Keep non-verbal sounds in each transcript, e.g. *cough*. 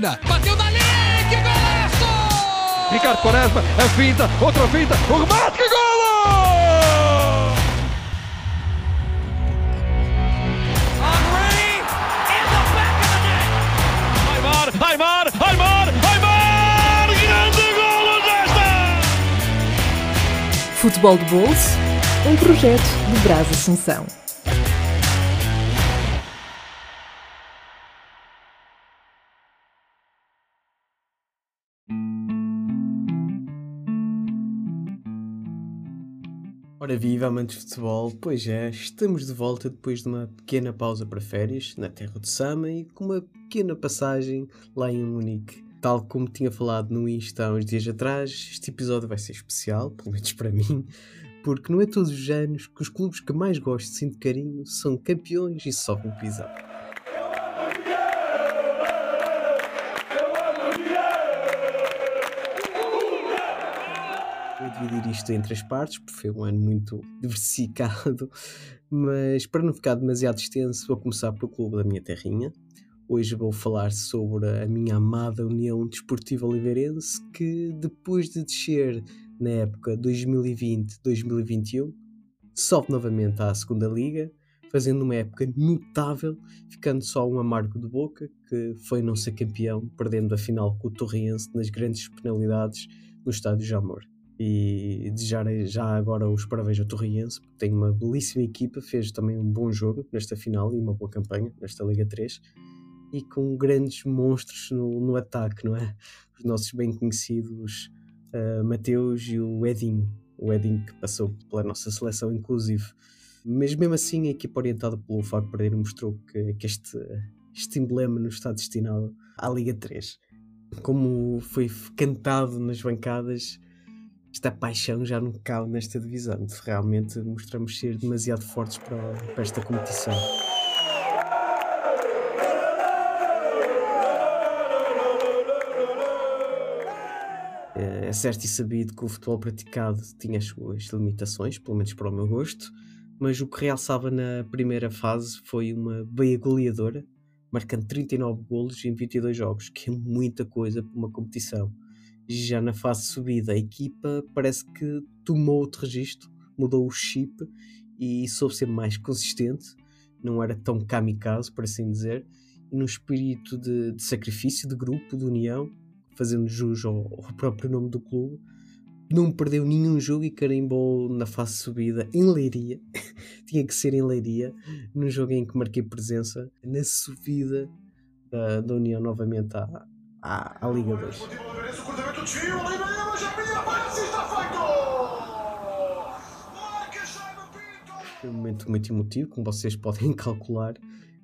Argentina. Bateu dali, que golaço! Ricardo Quaresma, a finta, outra finta, o remate, que net. Aymar, Aymar, Aymar, Aymar! Grande golo desta! Futebol de Bolso, um projeto de Brás Assunção. Ora viva, amantes de futebol, pois é, estamos de volta depois de uma pequena pausa para férias na terra de Sama e com uma pequena passagem lá em Munique. Tal como tinha falado no Insta há uns dias atrás, este episódio vai ser especial, pelo menos para mim, porque não é todos os anos que os clubes que mais gosto de carinho são campeões e sofrem pisar. Dividir isto em três partes, porque foi um ano muito *laughs* diversificado, mas para não ficar demasiado extenso, vou começar pelo clube da minha terrinha. Hoje vou falar sobre a minha amada União Desportiva Oliveirense, que depois de descer na época 2020-2021, sobe novamente à segunda liga, fazendo uma época notável, ficando só um amargo de boca, que foi não ser campeão, perdendo a final com o Torriense nas grandes penalidades no estádio Jamor e desejar já agora os parabéns ao Torriense, porque tem uma belíssima equipa, fez também um bom jogo nesta final e uma boa campanha nesta Liga 3 e com grandes monstros no, no ataque, não é? Os nossos bem conhecidos uh, Mateus e o Edinho, o Edinho que passou pela nossa seleção, inclusive. Mas mesmo assim, a equipa orientada pelo Fábio Pereira mostrou que, que este, este emblema não está destinado à Liga 3. Como foi cantado nas bancadas, esta paixão já não cabe nesta divisão. Realmente mostramos ser demasiado fortes para, para esta competição. É, é certo e sabido que o futebol praticado tinha as suas limitações, pelo menos para o meu gosto, mas o que realçava na primeira fase foi uma beia goleadora, marcando 39 golos em 22 jogos, que é muita coisa para uma competição já na fase subida, a equipa parece que tomou outro registro, mudou o chip e soube ser mais consistente, não era tão kamikaze, por assim dizer, e num espírito de, de sacrifício, de grupo, de união, fazendo jus ao, ao, próprio nome do clube, não perdeu nenhum jogo e carimbou na fase subida em Leiria, *laughs* tinha que ser em Leiria, num jogo em que marquei presença, na subida da, da União novamente à, à, à Liga 2. Foi um momento muito emotivo, como vocês *laughs* podem calcular,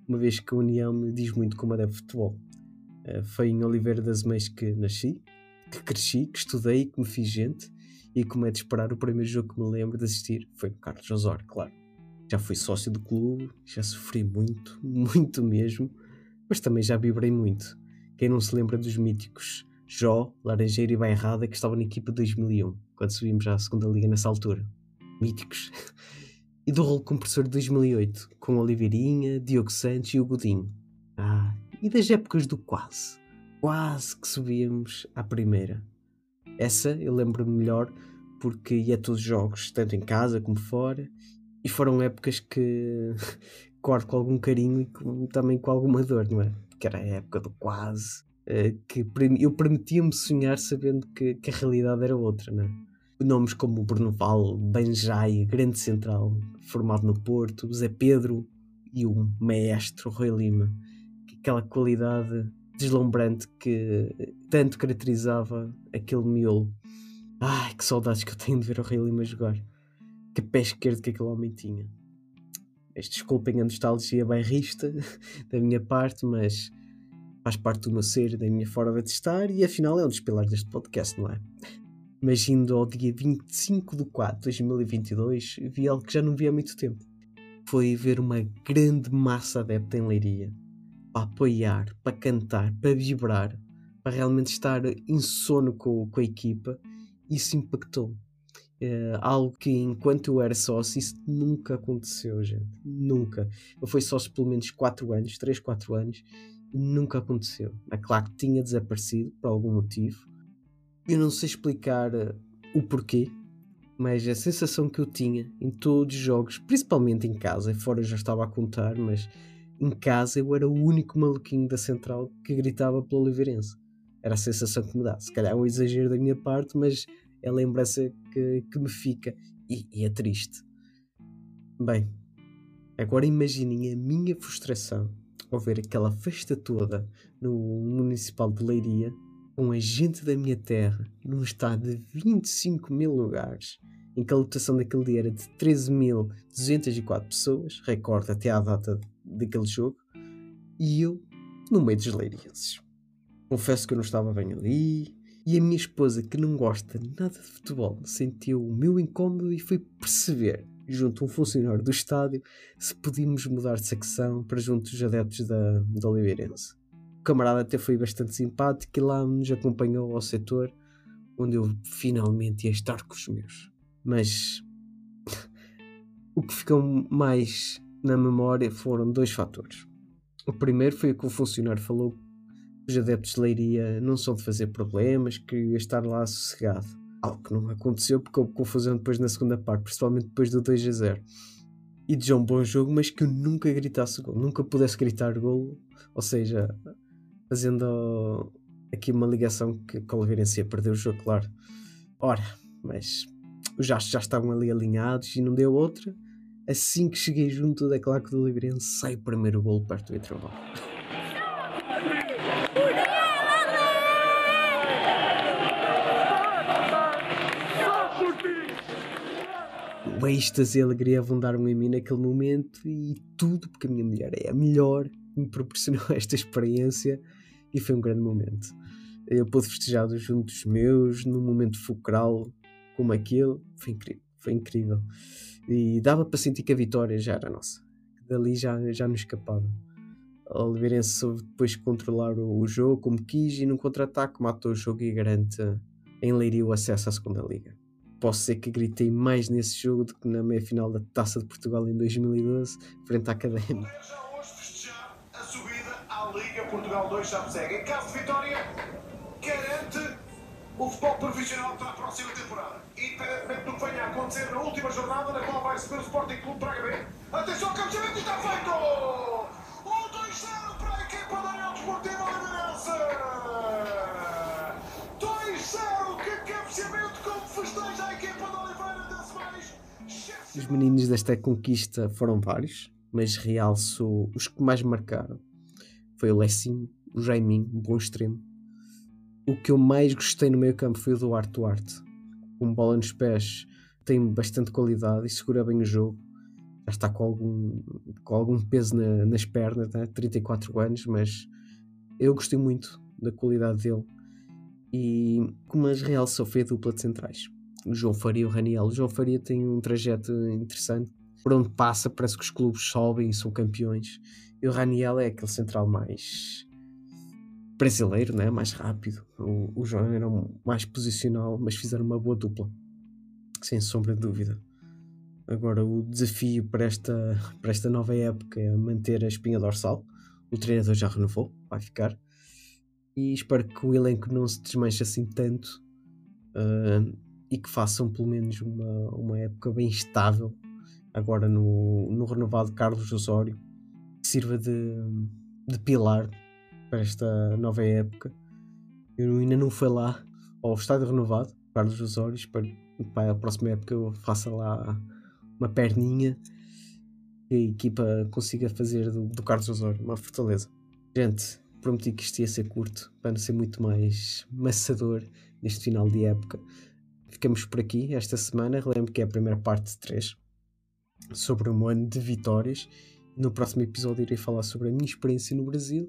uma vez que a União me diz muito como é de futebol. Eh, foi em Oliveira das Meias que nasci, que cresci, que estudei, que me fiz gente, e como é de esperar, o primeiro jogo que me lembro de assistir foi no Carlos Osório, claro. Já fui sócio do clube, já sofri muito, *laughs* muito mesmo, mas também já vibrei muito. Quem não se lembra dos míticos Jó, Laranjeira e Bairrada que estavam na equipa de 2001, quando subimos à segunda liga nessa altura. Míticos. *laughs* e do rolo compressor de 2008, com Oliveirinha, Diogo Santos e o Godinho. Ah, e das épocas do quase. Quase que subíamos à primeira. Essa eu lembro-me melhor porque ia a todos os jogos, tanto em casa como fora, e foram épocas que *laughs* corto com algum carinho e com, também com alguma dor, não é? Que era a época do quase, que eu permitia-me sonhar sabendo que, que, a realidade era outra, não é? Nomes como Bruno Val, Banjai, Grande Central, formado no Porto, Zé Pedro e o maestro Rui Lima, aquela qualidade deslumbrante que tanto caracterizava aquele miolo. Ai, que saudades que eu tenho de ver o Rui Lima jogar. Que pé esquerdo que aquele homem tinha. Desculpem a nostalgia bairrista *laughs* da minha parte, mas faz parte do meu ser, da minha forma de estar e afinal é um dos pilares deste podcast, não é? Mas indo ao dia 25 de 4 de 2022, vi algo que já não vi há muito tempo. Foi ver uma grande massa adepta em Leiria para apoiar, para cantar, para vibrar, para realmente estar em sono com, com a equipa. Isso impactou Uh, algo que enquanto eu era sócio isso nunca aconteceu, gente. Nunca. Eu fui sócio pelo menos 4 anos, 3, 4 anos, nunca aconteceu. É claro que tinha desaparecido por algum motivo. Eu não sei explicar uh, o porquê, mas a sensação que eu tinha em todos os jogos, principalmente em casa, fora já estava a contar, mas em casa eu era o único maluquinho da central que gritava pelo Oliveirense. Era a sensação que me dá. Se calhar é um exagero da minha parte, mas é a lembrança que, que me fica e, e é triste. Bem, agora imaginem a minha frustração ao ver aquela festa toda no Municipal de Leiria com a gente da minha terra num estado de 25 mil lugares, em que a lotação daquele dia era de 13.204 pessoas, recorde até à data daquele jogo, e eu no meio dos leirienses. Confesso que eu não estava bem ali, e a minha esposa, que não gosta nada de futebol, sentiu o meu incômodo e foi perceber, junto a um funcionário do estádio, se podíamos mudar de secção para junto dos adeptos da, da Oliveirense camarada até foi bastante simpático e lá nos acompanhou ao setor onde eu finalmente ia estar com os meus. Mas *laughs* o que ficou mais na memória foram dois fatores. O primeiro foi o que o funcionário falou os adeptos de Leiria não são de fazer problemas, que ia estar lá sossegado. Algo que não aconteceu porque houve confusão depois na segunda parte, principalmente depois do 2 a 0. E de um bom jogo, mas que eu nunca gritasse gol, nunca pudesse gritar gol, ou seja, fazendo aqui uma ligação que o Oliveirense ia perder o jogo, claro. Ora, mas os astros já estavam ali alinhados e não deu outra. Assim que cheguei junto da claque do Oliveirense, sai o primeiro gol perto do intervalo. O êxtase e a alegria vão dar-me em mim naquele momento e tudo porque a minha mulher é a melhor me proporcionou *laughs* esta experiência e foi um grande momento. Eu pude festejar junto dos meus, num momento fulcral como aquele, foi incrível, foi incrível. E dava para sentir que a vitória já era nossa, dali já, já nos escapava. A Oliveirense soube depois controlar o, o jogo como quis e num contra-ataque matou o jogo e garante em Leiria o acesso à segunda liga. Posso dizer que gritei mais nesse jogo do que na meia-final da Taça de Portugal em 2012, frente à Académica. Portugal 2 já segue. Em caso de vitória, garante o futebol profissional para a próxima temporada. Independentemente do que venha a acontecer na última jornada, na qual vai receber o Sporting Clube Braga B. Atenção, cabeceamento está feito! Os meninos desta conquista foram vários, mas realço os que mais marcaram foi o Lessinho, o Jaiminho, um bom extremo. O que eu mais gostei no meio campo foi o Duarte Duarte. Com bola nos pés, tem bastante qualidade e segura bem o jogo. Já está com algum, com algum peso na, nas pernas, né? 34 anos, mas eu gostei muito da qualidade dele. E como as realçou foi a dupla de centrais. João Faria e o Raniel. O João Faria tem um trajeto interessante. Por onde passa, parece que os clubes sobem e são campeões. E o Raniel é aquele central mais brasileiro, né? mais rápido. O, o João era mais posicional, mas fizeram uma boa dupla, sem sombra de dúvida. Agora, o desafio para esta, para esta nova época é manter a espinha dorsal. O treinador já renovou, vai ficar. E espero que o elenco não se desmanche assim tanto uh, e que façam pelo menos uma, uma época bem estável. Agora no, no renovado Carlos Osório, que sirva de, de pilar para esta nova época. Eu ainda não fui lá ao estádio renovado, Carlos Osório, para, para a próxima época eu faça lá uma perninha e a equipa consiga fazer do, do Carlos Osório uma fortaleza. Gente, prometi que isto ia ser curto para não ser muito mais maçador neste final de época. Ficamos por aqui esta semana. Relembro que é a primeira parte de três sobre um ano de vitórias no próximo episódio irei falar sobre a minha experiência no Brasil,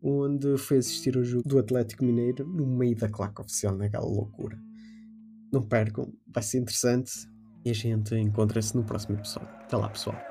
onde foi assistir ao jogo do Atlético Mineiro no meio da claque oficial naquela loucura. Não percam, vai ser interessante e a gente encontra-se no próximo episódio. Até lá, pessoal.